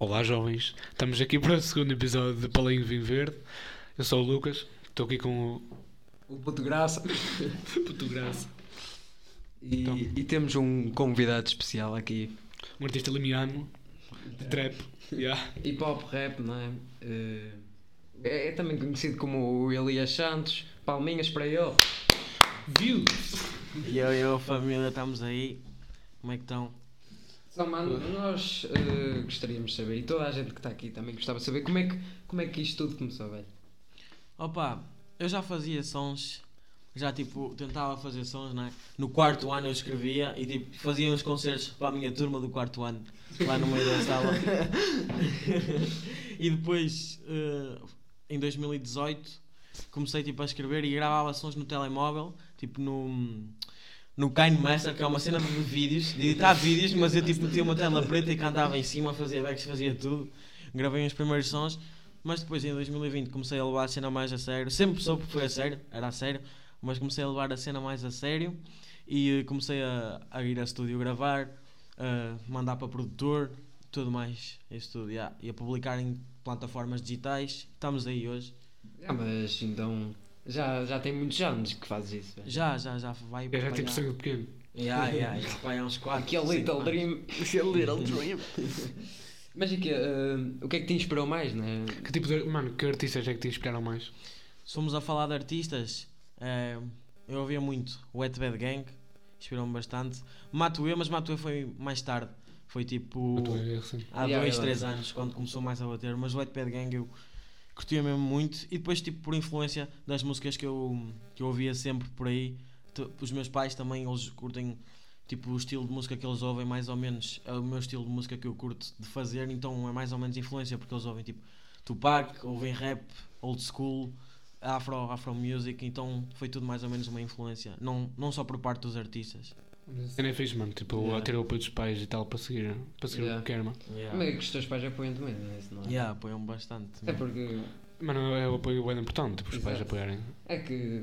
Olá, jovens. Estamos aqui para o segundo episódio de Palinho Vinho Verde. Eu sou o Lucas. Estou aqui com O Puto Graça. o Puto Graça, E, Então. e temos um convidado especial aqui. um artista limiano de trap. Yeah. Hip hop rap, não é? Eh, é, é também conhecido como o Elias Santos. Palminhas para ele. Views! E eu e eu, família, estamos aí. Como é que estão? Só, mano, nós eh, gostaríamos de saber, e toda a gente que está aqui também gostava de saber, como é que, como é que isto tudo começou, velho? Opa, eu já fazia sons, já tipo, tentava fazer sons, né? No quarto ano eu escrevia e tipo, fazia uns concertos para a minha turma do quarto ano, lá no meio da sala. e depois, eh, em 2018, comecei tipo a escrever e gravava sons no telemóvel, tipo no. No Kind Master, que é uma cena de vídeos, de editar vídeos, mas eu tipo metia uma tela preta e cantava em cima, fazia backs, fazia tudo. Gravei os primeiros sons, mas depois em 2020 comecei a levar a cena mais a sério. Sempre soube que foi a sério, era a sério, mas comecei a levar a cena mais a sério e eh, comecei a, a ir a estúdio gravar, a mandar para produtor, tudo mais, isso tudo, yeah. e a publicar em plataformas digitais. Estamos aí hoje. Ah, mas então, já, já tem muitos anos que fazes isso, velho. Já, já, já vai. Eu já vai tipo sangue pequeno. Yeah, yeah, yeah, vai há uns 4 Aquele Little Dream. Little Dream. Mas e que, eh, o que é que te inspirou mais, né? Que tipo de. Mano, que artistas é que te inspiraram mais? Se formos a falar de artistas, eh, eu ouvia muito o Wet Bad Gang, inspirou-me bastante. Matuê, mas Matuê foi mais tarde. Foi tipo sim. há Yeah, dois, yeah. três anos, quando começou mais a bater. Mas o Wet Bad Gang eu curtia mesmo muito. E depois, tipo, por influência das músicas que eu, que eu ouvia sempre por aí, os meus pais também, eles curtem. Tipo, o estilo de música que eles ouvem, mais ou menos, é o meu estilo de música que eu curto de fazer, então é mais ou menos influência, porque eles ouvem tipo Tupac, ouvem rap, old school, afro, afro music, então foi tudo mais ou menos uma influência, não, não só por parte dos artistas. A cena é fixe, mano. Tipo, Yeah. a ter o apoio dos pais e tal para seguir, para seguir Yeah. o que quer, mano. Como é que os teus pais apoiam-te mesmo, né? Isso não é? Yeah, apoiam bastante. É porque Mano, é o apoio bem importante, tipo, os pais apoiarem. É que.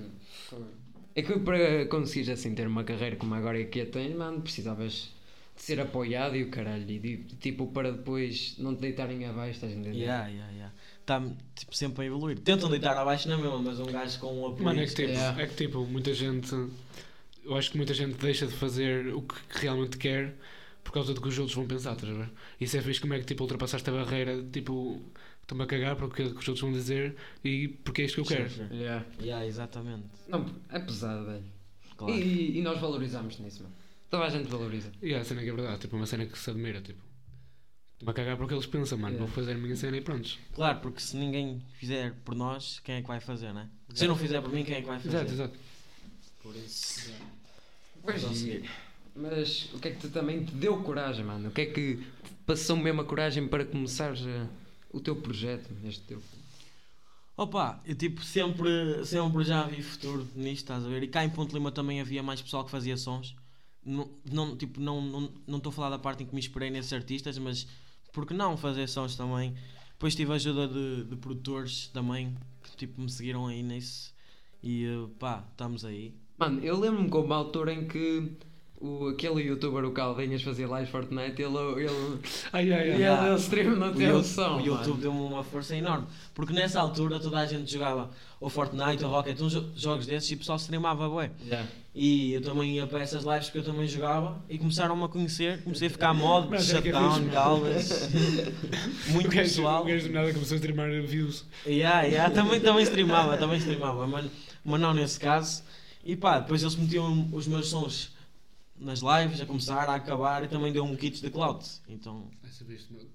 É que para conseguires assim ter uma carreira como agora que a tens, mano, precisavas de ser apoiado e o caralho. E de- tipo, para depois não te deitarem abaixo, estás a entender? Yeah, yeah, yeah. Tá tipo, sempre a evoluir. Tentam deitar abaixo na mesma, mas um gajo com um apoio. Mano, é que tipo, Yeah. é que, tipo muita gente. Eu acho que muita gente deixa de fazer o que realmente quer por causa do que os outros vão pensar, estás a ver? Isso é fixe como é que tipo, ultrapassaste a barreira, tipo, estou-me a cagar para o que, os outros vão dizer e porque é isto que eu quero. Sim, sim. Yeah. Yeah, exatamente. Não, é pesado, velho. Claro. E, e nós valorizamos nisso, mano. Toda a gente valoriza. E é a cena que é verdade, tipo, uma cena que se admira, tipo. Estou-me a cagar para o que eles pensam, mano. Yeah. Vou fazer a minha cena e prontos. Claro, porque se ninguém fizer por nós, quem é que vai fazer, né? Se eu não fizer por mim, quem é que vai fazer? Exato, exato. Por isso. Pois, mas o que é que te, também te deu coragem, mano? O que é que te passou mesmo a coragem para começares a- o teu projeto, este teu? Opa, eu tipo sempre, sempre já vi futuro nisto, estás a ver? E cá em Ponte Lima também havia mais pessoal que fazia sons. Não, não, tipo, não estou não, não estou a falar da parte em que me inspirei nesses artistas, mas porque não fazer sons também? Depois tive a ajuda de, de produtores também que tipo, me seguiram aí nisso. E eh, pá, estamos aí. Mano, eu lembro-me com uma altura em que o, aquele youtuber, o Calvinhas, fazia live Fortnite, ele, ele, Ai, ai, ai. ele Yeah. deu stream não O tem noção. o YouTube deu-me uma força enorme. Porque nessa altura toda a gente jogava ou Fortnite ou Rocket, uns jo- jogos desses e o pessoal streamava bué. Yeah. E eu também ia para essas lives que eu também jogava e começaram-me a conhecer, comecei a ficar mod, Mas é é shutdown, fixe. galdas, muito O gajo- pessoal. O gajo do nada começou a streamar views. Yeah, yeah, também, também streamava, também streamava, mas, mas não nesse caso. E pá, depois eles metiam os meus sons nas lives, a começar, a acabar e também deu um kit de cloud. Então,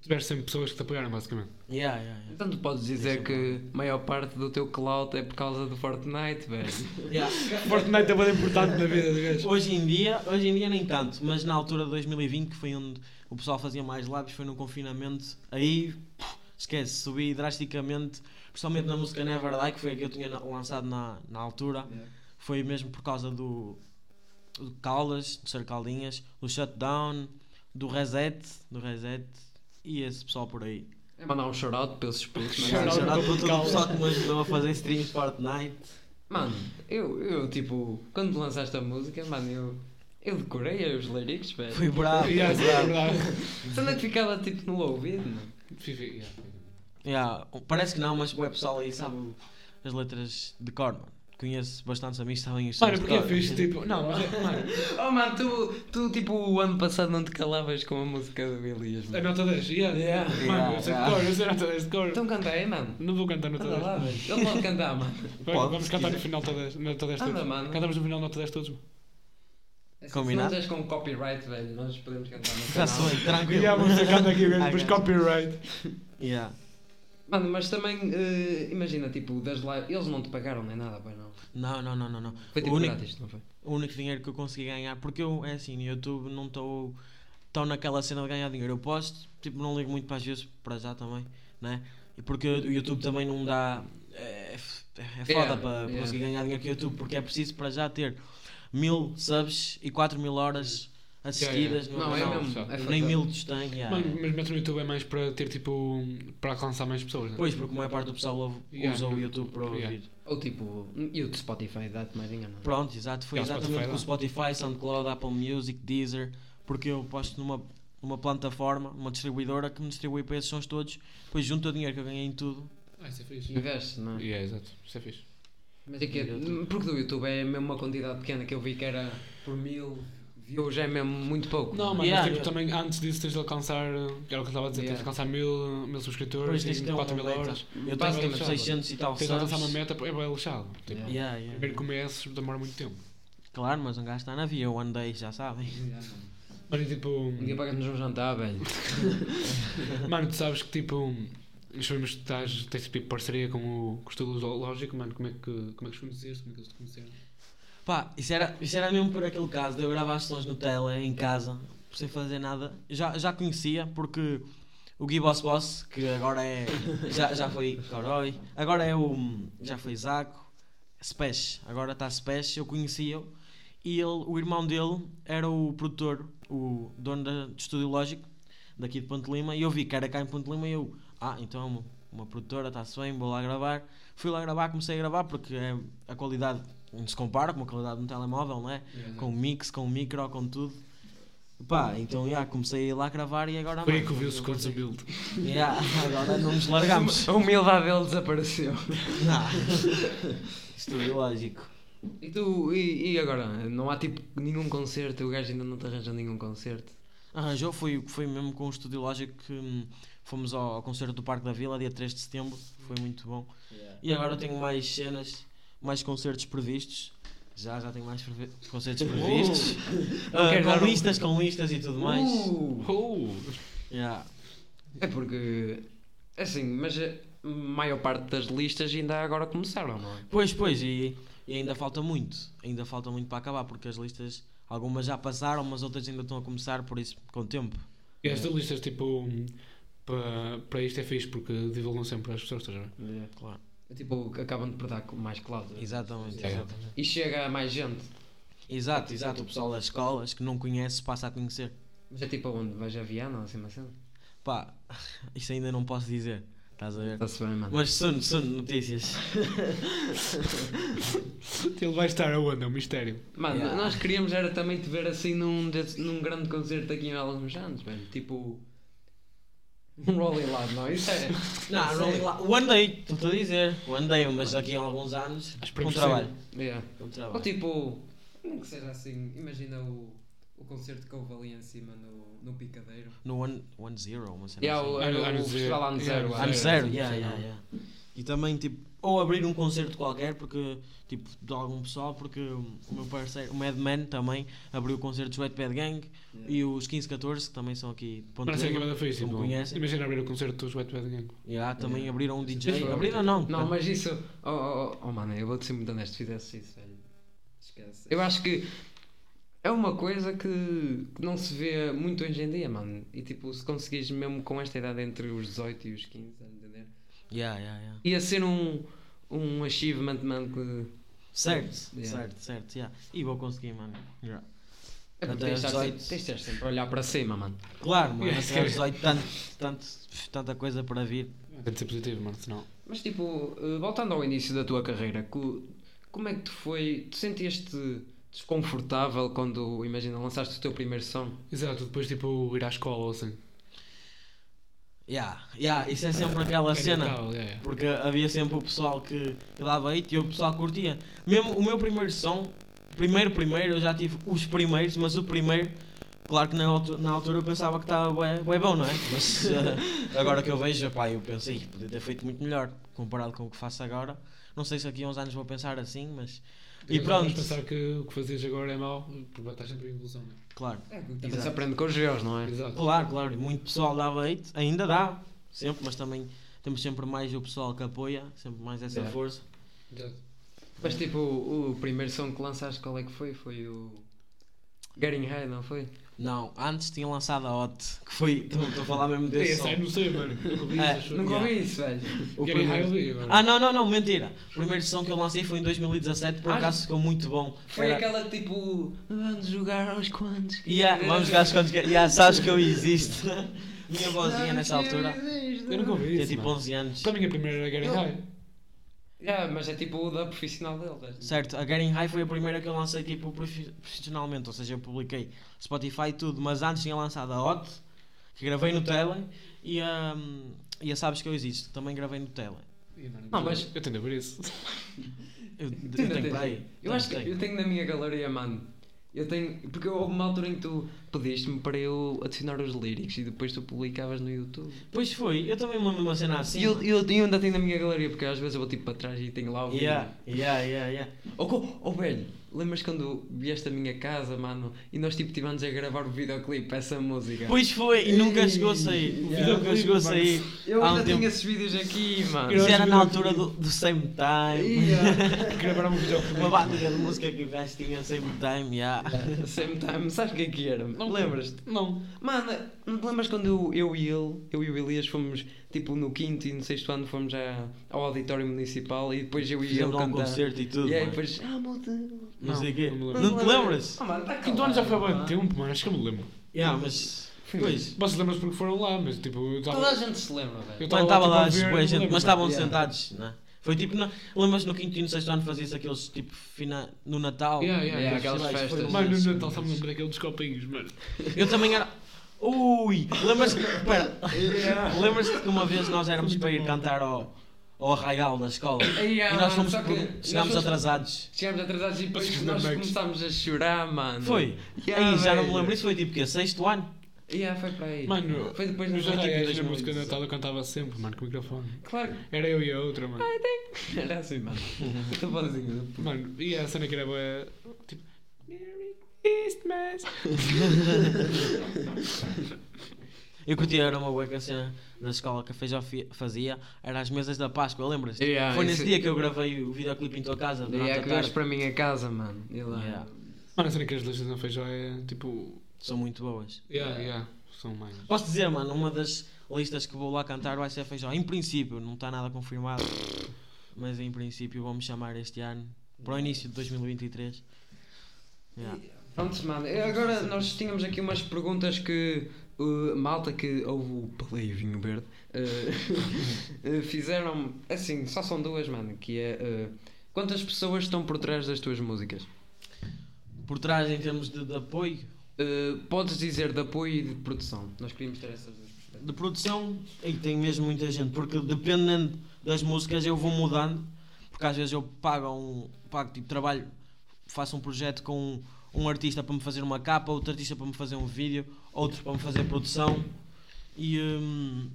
Tiveste sempre pessoas que te apoiaram, basicamente. yeah, yeah, yeah. Então tu podes dizer Isso é que a maior parte do teu clout é por causa do Fortnite, velho. Yeah. Fortnite é bem importante na vida do gajo. Hoje em dia, hoje em dia nem tanto, mas na altura de 2020, que foi onde o pessoal fazia mais lives, foi no confinamento, aí esquece, subi drasticamente, principalmente na música Never Die, que foi a que eu tinha lançado na, na altura, foi mesmo por causa do, do Caldas, do Ser Caldinhas, do Shutdown, do Reset, do Reset e esse pessoal por aí. É mandar um shout-out para esses putos, mano. Shout-out Shout out para para todo o pessoal que me ajudou a fazer streams de Fortnite. Mano, eu, eu tipo, quando lançaste a música, mano, eu, eu decorei os lyrics, velho. Foi bravo, Yeah, foi é bravo. Sendo que ficava tipo no ouvido, mano. Yeah. Yeah, parece que não, mas o pessoal aí sabe as letras de cor, mano. Conheço bastantes amigos que sabem isto. Mano, porque é fixe, tipo. Não, mas é. Mano, Oh mano, tu, tu tipo o ano passado não te calavas com a música do Elias, a nota 10, yeah. Yeah. Mano, Yeah, eu sei de cor, eu sei a nota 10 de cor. Então canta aí, mano. Não vou cantar nota Anda 10. lá, velho. Ele pode cantar, mano. Vai, Pode, Vamos cantar no final nota 10, nota 10 Anda, todos. mano. Cantamos no final nota 10 todos. Combinado? Se não com copyright, velho, nós podemos cantar no Já canal. sou, tranquilo. Yeah, vamos sacando aqui Ah, depois copyright. Yeah. Mano, mas também, eh, imagina, tipo, das lives, eles não te pagaram nem nada, pois não? Não, não, não, não, não. Foi O tipo único- grátis, não foi? O único dinheiro que eu consegui ganhar, porque eu, é assim, no YouTube não estou tão naquela cena de ganhar dinheiro. Eu posto, tipo, não ligo muito para as views, para já também, né? E porque o YouTube também não dá. É, é foda Yeah, para yeah. conseguir ganhar dinheiro com o YouTube, porque é preciso para já ter mil subs e 4 mil horas assistidas Yeah, no Não, é canal. mesmo. É Nem mil tem, yeah. Mano, mas meter no YouTube é mais para ter tipo. para alcançar mais pessoas, né? Pois, porque a maior parte do pessoal ouve- Yeah. usa o YouTube para ouvir. Yeah. Ou tipo, e o de Spotify dá-te mais dinheiro, não é? Pronto, exato. Foi É, exatamente com o Spotify, SoundCloud, Apple Music, Deezer, porque eu posto numa, numa plataforma, uma distribuidora que me distribui para esses sons todos, depois junto o dinheiro que eu ganhei em tudo. Ah, isso é fixe. Investe, não é? Yeah, exato. Isso é fixe. Mas é que é, porque do YouTube é mesmo uma quantidade pequena que eu vi que era por mil views, é mesmo muito pouco. Não, mas, Yeah, tipo, yeah. também antes disso tens de alcançar. Era o que eu estava a dizer, tens de Yeah. alcançar mil, mil subscritores, e que ter 4 uma mil horas. Eu tenho Basicamente, tipo 600 e tal Tens de alcançar uma meta, é bem lixado. Tipo, Yeah. Yeah, yeah. primeiro começas, demora muito tempo. Claro, mas um gajo está na via, eu andei, já sabem. Mano, e tipo. Um dia pagas-nos um jantar, velho. Mano, tu sabes que tipo. Nós sabemos que estás, tens tipo parceria com o, com o estudo zoológico, mano. Como é que, como é que os conheceste? Como é que eles te conheceram? Pá, isso era, isso era mesmo por aquele caso de eu gravar sons no tele em casa, sem fazer nada. Já, já conhecia, porque o Gui Boss Boss, que agora é. Já, já foi Corói, agora é o. Já foi Zaco, Spesh, agora está Spesh, eu conhecia-o. E ele, o irmão dele era o produtor, o dono do Estúdio Lógico, daqui de Ponte Lima, e eu vi que era cá em Ponte Lima e eu, ah, então é uma, uma produtora, está-se bem, vou lá gravar. Fui lá gravar, comecei a gravar porque é, a qualidade não se compara com a qualidade de um telemóvel, não é? Com mix, com micro, com tudo. Pá, então já comecei a ir lá gravar e agora Foi aí que ouviu-se quantos humilde. já, agora não nos largamos. A humildade dele desapareceu. Não. Estúdio lógico. E tu, e, e agora? Não há tipo nenhum concerto, o gajo ainda não te arranja nenhum concerto. Arranjou, foi, foi mesmo com o Estúdio Lógico que hum, fomos ao, ao concerto do Parque da Vila, dia 3 de setembro, foi muito bom. E agora tenho mais cenas, mais concertos previstos. Já, já tenho mais previ- concertos previstos. Dar com listas, com listas e tudo mais. Uh! Yeah. É porque, assim, mas a maior parte das listas ainda agora começaram, não é? Pois, pois, e, e ainda falta muito. Ainda falta muito para acabar, porque as listas, algumas já passaram, mas outras ainda estão a começar, por isso, com o tempo. E as listas, tipo, para, para isto é fixe porque divulgam sempre as pessoas, estás a ver? Claro. É Tipo, acabam de perder com mais cloud. Exatamente, exatamente. E chega a mais gente. Exato, exato. O pessoal das escolas que não conhece passa a conhecer. Mas é tipo onde? Vais a Viana ou assim, uma cena? Pá, isso ainda não posso dizer. Estás a ver? Está-se bem, mano. Mas sono, sono, notícias. Ele vai estar aonde? É um mistério. Mano, Yeah. nós queríamos era também te ver assim num, num grande concerto aqui em alguns anos, velho. Tipo. Um Rolling Loud, não? Isso é. Não, não, lá- o andei, estou a dizer. O andei, mas daqui a alguns anos. Acho Com que trabalho. Yeah. Com Ou trabalho. tipo. Nem que seja assim. Imagina o, o concerto que houve ali em cima no, no Picadeiro. No One, one Zero, uma cena Yeah, assim. o, era festival ano Yeah, zero. ano zero, yeah, yeah, yeah. E também, tipo, ou abrir um concerto qualquer, porque, tipo, de algum pessoal, porque o meu parceiro, o Madman também, abriu o concerto dos Wet Bad Gang e os 1514, que também são aqui de Ponte Mas é que Lima, é fixe, como tipo, conhecem. imagina abrir o concerto dos Wet Bad Gang. Yeah, também abriram um DJ. Foi- Abriram não. Não, mas isso. Oh, oh, oh, oh mano, eu vou-te ser muito honesto. Se fizesse isso, velho. Esquece. Eu acho que. É uma coisa que, que não se vê muito hoje em dia, mano. E tipo, se conseguires mesmo com esta idade entre os 18 e os 15, estás a entender? Yeah, yeah, yeah. Ia ser um, um achievement, mano, que. Certo, Yeah. certo, certo. Yeah. E vou conseguir, mano. Yeah. É Até tens de estar 18. sempre- tens de estar sempre a olhar para cima, mano. Claro, mano. Até aos 18, tanto, tanto, tanta coisa para vir. Tem de ser positivo, mano, senão. Mas tipo, eh, voltando ao início da tua carreira, co- como é que tu foi. Tu sentias-te desconfortável quando, imagina, lançaste o teu primeiro som? Exato, depois tipo ir à escola ou assim. Yeah, yeah, isso é sempre aquela cena. É. Porque havia sempre o pessoal que, que dava hate e o pessoal curtia. Mesmo o meu primeiro som, primeiro, primeiro, eu já tive os primeiros, mas o primeiro, claro que na altura, na altura eu pensava que estava bué, bué bom, não é? Mas eh, agora que eu vejo, pá, eu pensei, podia ter feito muito melhor comparado com o que faço agora. Não sei se aqui a uns anos vou pensar assim, mas. E Mas pronto, pensar que o que fazias agora é mau, porque estás sempre em evolução. não claro. Também Exato. se aprende com os erros, não é? é? Exato. Claro, claro, muito pessoal dava hate, ainda dá, sempre, mas também temos sempre mais o pessoal que apoia, sempre mais essa É. força. Exato. Mas tipo, o, o primeiro som que lançaste, qual é que foi? Foi o. Getting High, não foi? Não, antes tinha lançado a Hot, que foi. Estou a falar mesmo desse Esse aí não sei, mano. Nunca ouvi É, isso, acho. Nunca Yeah. ouvi isso, velho. O primeiro... Ah, não, não, não, mentira. O primeiro som que eu lancei foi em 2017, por Ah, acaso ficou muito bom. Foi Era- aquela tipo. Vamos jogar aos quantos? Yeah, vamos jogar as contas. Yeah, sabes que eu existo. Minha vozinha nessa altura. Eu nunca ouvi Tinha isso. tipo mano. 11 anos. Para mim a primeira era Eu- High. Yeah, mas é tipo o da profissional dele. Certo, a Getting High foi a primeira que eu lancei tipo profi- profissionalmente, ou seja, eu publiquei Spotify e tudo, mas antes tinha lançado a Hot, que gravei no Tele, e a, e a Sabes que eu existo, que também gravei no Tele. Não, mas- Eu tendo a ver isso. Eu, eu tenho aí? aí. Eu acho que eu tenho na minha galeria, mano. Eu tenho. Porque houve uma altura em que tu pediste-me para eu adicionar os lyrics e depois tu publicavas no YouTube. Pois foi, eu também me lembro de uma cena assim. E eu, eu, eu ainda tenho na minha galeria, porque às vezes eu vou tipo para trás e tenho lá o vídeo. Yeah, yeah, yeah, yeah. Oh, oh velho, lembras quando vieste à minha casa, mano, e nós tipo estivemos a gravar o videoclipe essa música? Pois foi, e nunca chegou a sair. O Yeah. vídeo nunca chegou a sair. eu ainda um tenho tempo- esses vídeos aqui, mano. Isso era na altura do, do Same Time. Yeah. Gravaram um vídeo Uma batida de música que o gajo tinha Same Time, yeah. Same time, sabes o que é que era? Não. Lembras-te? Não. Mano, não te lembras quando eu, eu e ele, eu e o Elias fomos tipo no quinto e no sexto ano fomos já ao auditório municipal e depois eu e ele Fizemos um cantar. concerto e tudo. e aí mano. depois, ah, malta. Não sei o quê. Não me Não, te lembras? Ah, mano, tá Quinto ano já foi há bem tempo, mano. Acho que eu me lembro. Yeah, mas. Pois. Vocês lembram-se porque foram lá, mas tipo. Eu Toda tava- a gente se lembra, velho. Eu estava tipo, lá a ver, boa não gente, lembro, mas estavam Yeah. sentados, não é? Foi tipo, na, lembras no quinto e no sexto ano fazia-se aqueles tipo fina, no Natal? Yeah, yeah, Yeah, aqueles aquelas festas. foi Mano, isso. no Natal só me lembro daquele dos copinhos, mano. Eu também era. Ui! Lembras-te. Lembras-te que uma vez nós éramos para ir cantar ao, ao Arraial da escola? Ei, E nós fomos. Chegámos atrasados. Chegámos atrasados e depois nós começámos a chorar, mano. Foi? Yeah, Aí já não me lembro. Isso foi tipo que Sexto ano? Yeah, foi para aí. Mano, foi depois nos no arraiais, a 2018. música de Natal eu cantava sempre, mano, com o microfone. Claro. Era eu e a outra, mano. Era assim, mano. Muito bonzinho. Mano, e a cena que era boa. Tipo. Merry Christmas! Eu curtia, era uma boa que a cena da escola que a Feijó fazia, era as mesas da Páscoa, lembras-te? Yeah, Foi nesse isso- dia que eu gravei o videoclipe em tua casa, E durante é a que tarde. para a minha casa, mano. E lá. Yeah. Mano, a cena que as listas não feijão é tipo. São muito boas. Yeah, yeah, são mais. Posso dizer, mano, uma das listas que vou lá cantar vai ser Feijó. Em princípio, não está nada confirmado, mas em princípio vamos chamar este ano, para o início de 2023. Yeah. Pronto, mano. E Agora nós tínhamos aqui umas perguntas que uh, malta que houve o Play Vinho Verde uh, uh, fizeram. Assim, só são duas, mano. Que é. uh, quantas pessoas estão por trás das tuas músicas? Por trás, em termos de, de apoio, Uh, podes dizer de apoio e de produção. Nós queríamos ter essas duas perspectivas. de produção, aí tem mesmo muita gente, porque dependendo das músicas eu vou mudando, porque às vezes eu pago um pago tipo trabalho, faço um projeto com um, um artista para me fazer uma capa, outro artista para me fazer um vídeo, outro para me fazer produção e hum,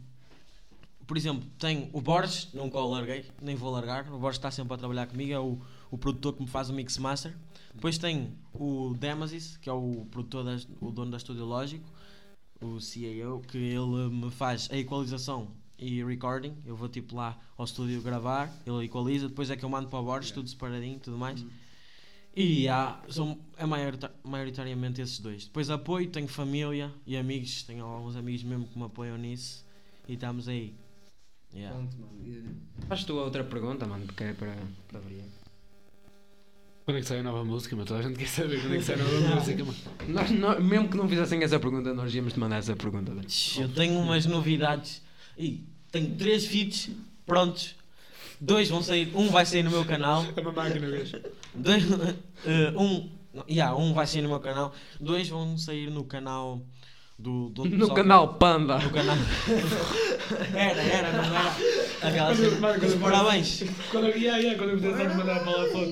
por exemplo, tenho o Borges, nunca o larguei, nem vou largar, o Borges está sempre a trabalhar comigo, é o, o produtor que me faz o mix master. Depois tenho o Demasis, que é o produtor, das, o dono da Estúdio Lógico, o CAO, que ele me faz a equalização e recording. Eu vou tipo lá ao estúdio gravar, ele equaliza, depois é que eu mando para o Borges, tudo separadinho e tudo mais. E há, são, é maiorita- maioritariamente esses dois. Depois apoio, tenho família e amigos, tenho alguns amigos mesmo que me apoiam nisso e estamos aí. Yeah. Pronto, mano. Faz tu a outra pergunta, mano, porque é para, para variar. Quando é que sai a nova música, mano? Toda a gente quer saber quando é que sai a nova música, mano. Nós, nós- mesmo que não fizessem essa pergunta, nós íamos te mandar essa pergunta. Eu tenho umas novidades e tenho três feats prontos. Dois vão sair, um vai sair no meu canal, É uma máquina, gajo. dois, eh, um, yeah, um vai sair no meu canal, dois vão sair no canal do, do No canal Panda. No canal. era, era, não era? Aquela Parabéns. Quando, yeah, yeah, quando eu me mandar para lá a foto.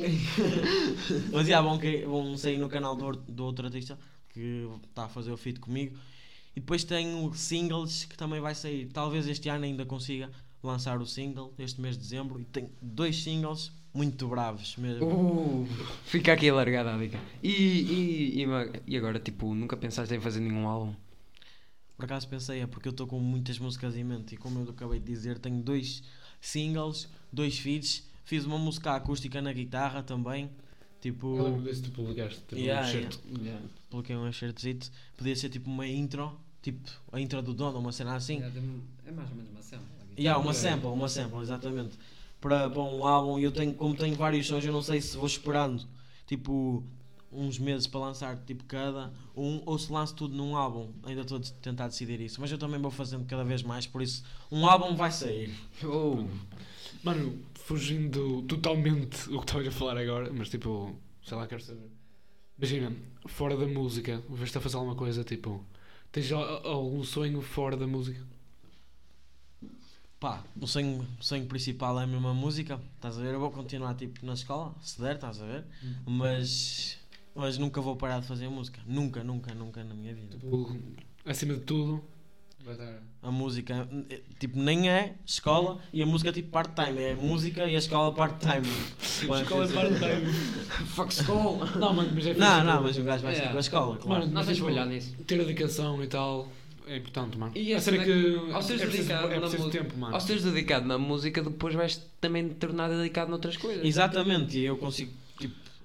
Mas já vão, que, vão sair no canal do, do outro artista que está a fazer o feat comigo. E depois tenho singles que também vai sair. Talvez este ano ainda consiga lançar o single, este mês de dezembro. E tenho dois singles muito bravos mesmo. Uh, fica aqui alargada a dica. E, e, e, e agora, tipo, nunca pensaste em fazer nenhum álbum? Por acaso pensei, é porque eu estou com muitas músicas em mente. E como eu acabei de dizer, tenho dois singles, dois feats. Fiz uma música acústica na guitarra também. Tipo. Eu lembro desse tu publicaste. Yeah, um certo. coloquei um excertozito, podia ser tipo uma intro, tipo a intro do dono, uma cena assim. É mais ou menos uma cena. Yeah, uma sample, uma sample, exatamente. Para, para um álbum, e eu tenho, como tenho vários sons, eu não sei se vou esperando tipo uns meses para lançar tipo cada um ou se lanço tudo num álbum. Ainda estou a tentar decidir isso, mas eu também vou fazendo cada vez mais, por isso um álbum vai sair. Oh. Mano, fugindo totalmente o que estavas a falar agora, mas tipo, sei lá, quero saber. Imagina, fora da música, vês-te a fazer alguma coisa, tipo, tens al- algum sonho fora da música? Pá, o sonho, o sonho principal é a mesma música, estás a ver? Eu vou continuar tipo na escola, se der, estás a ver? Mas, mas nunca vou parar de fazer música. Nunca, nunca, nunca na minha vida. Tipo, acima de tudo, vai dar. A música, tipo, nem é escola e a música tipo part-time. É música e a escola part-time. Escola é part-time. Fuck school! Não, mano, mas é fixe, Não, tipo, não, mas o gajo vai É. ser com a escola, claro. Mano, Nós temos tipo, que olhar nisso. Ter dedicação e tal é importante, mano. E a cena que ao seres é preciso, dedicado é na preciso música- tempo, mano. Ao seres dedicado na música, depois vais também te tornar dedicado noutras coisas. Exatamente, e eu consigo tipo,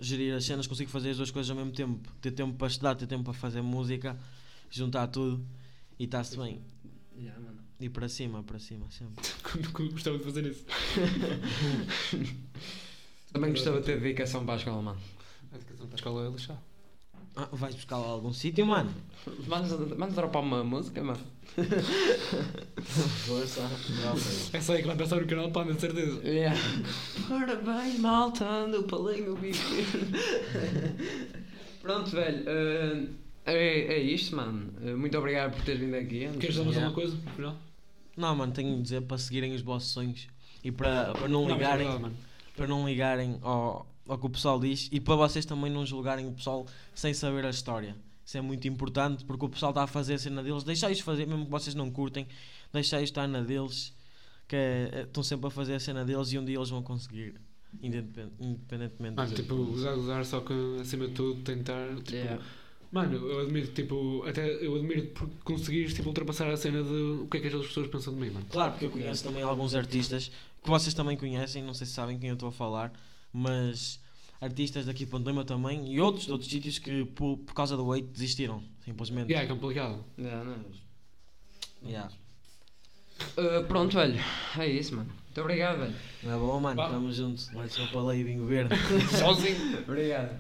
gerir as cenas, consigo fazer as duas coisas ao mesmo tempo. Ter tempo para estudar, ter tempo para fazer música, juntar tudo e está-se bem. Yeah. E para cima, para cima, sempre. Gostava de fazer isso. Também gostava de ter dedicação para a escola, mano. A dedicação para a escola é lixar. Ah, vais buscar lá a algum sítio, mano? Mano, mano, dropar uma música, mano. Força. É só aí que vai pensar no canal Panda, de certeza. Yeah. Bem, malta, ando palinho, bico. Pronto, velho. eh, é, é isto, mano. Eh, muito obrigado por teres vindo aqui. antes. Queres dar mais Yeah. alguma coisa? final? Não, mano, tenho de dizer para seguirem os vossos sonhos e para, para não Não, mas é ligarem. verdade, mano. para não ligarem ao, ao que o pessoal diz e para vocês também não julgarem o pessoal sem saber a história. Isso é muito importante porque o pessoal está a fazer a cena deles, deixai-os fazer, mesmo que vocês não curtem, deixai-os estar na deles, que é- é- estão sempre a fazer a cena deles e um dia eles vão conseguir, independ- independentemente. Mano, de- tipo, usar, usar, só que acima de tudo tentar. Tipo, Yeah. Mano, eu admiro, tipo, até eu admiro por conseguires tipo, ultrapassar a cena de o que é que as outras pessoas pensam de mim, mano. Claro, porque eu conheço também alguns artistas que vocês também conhecem, não sei se sabem quem eu estou a falar, mas artistas daqui de Pontelima também e outros de outros sítios que por, por causa do weight desistiram, simplesmente. Yeah, é complicado. Yeah, não é? Yeah. Eh, pronto, velho. É isso, mano. Muito obrigado, velho. Não é bom, mano? Estamos juntos. Vai ser para lá e vinho verde. Sozinho. obrigado.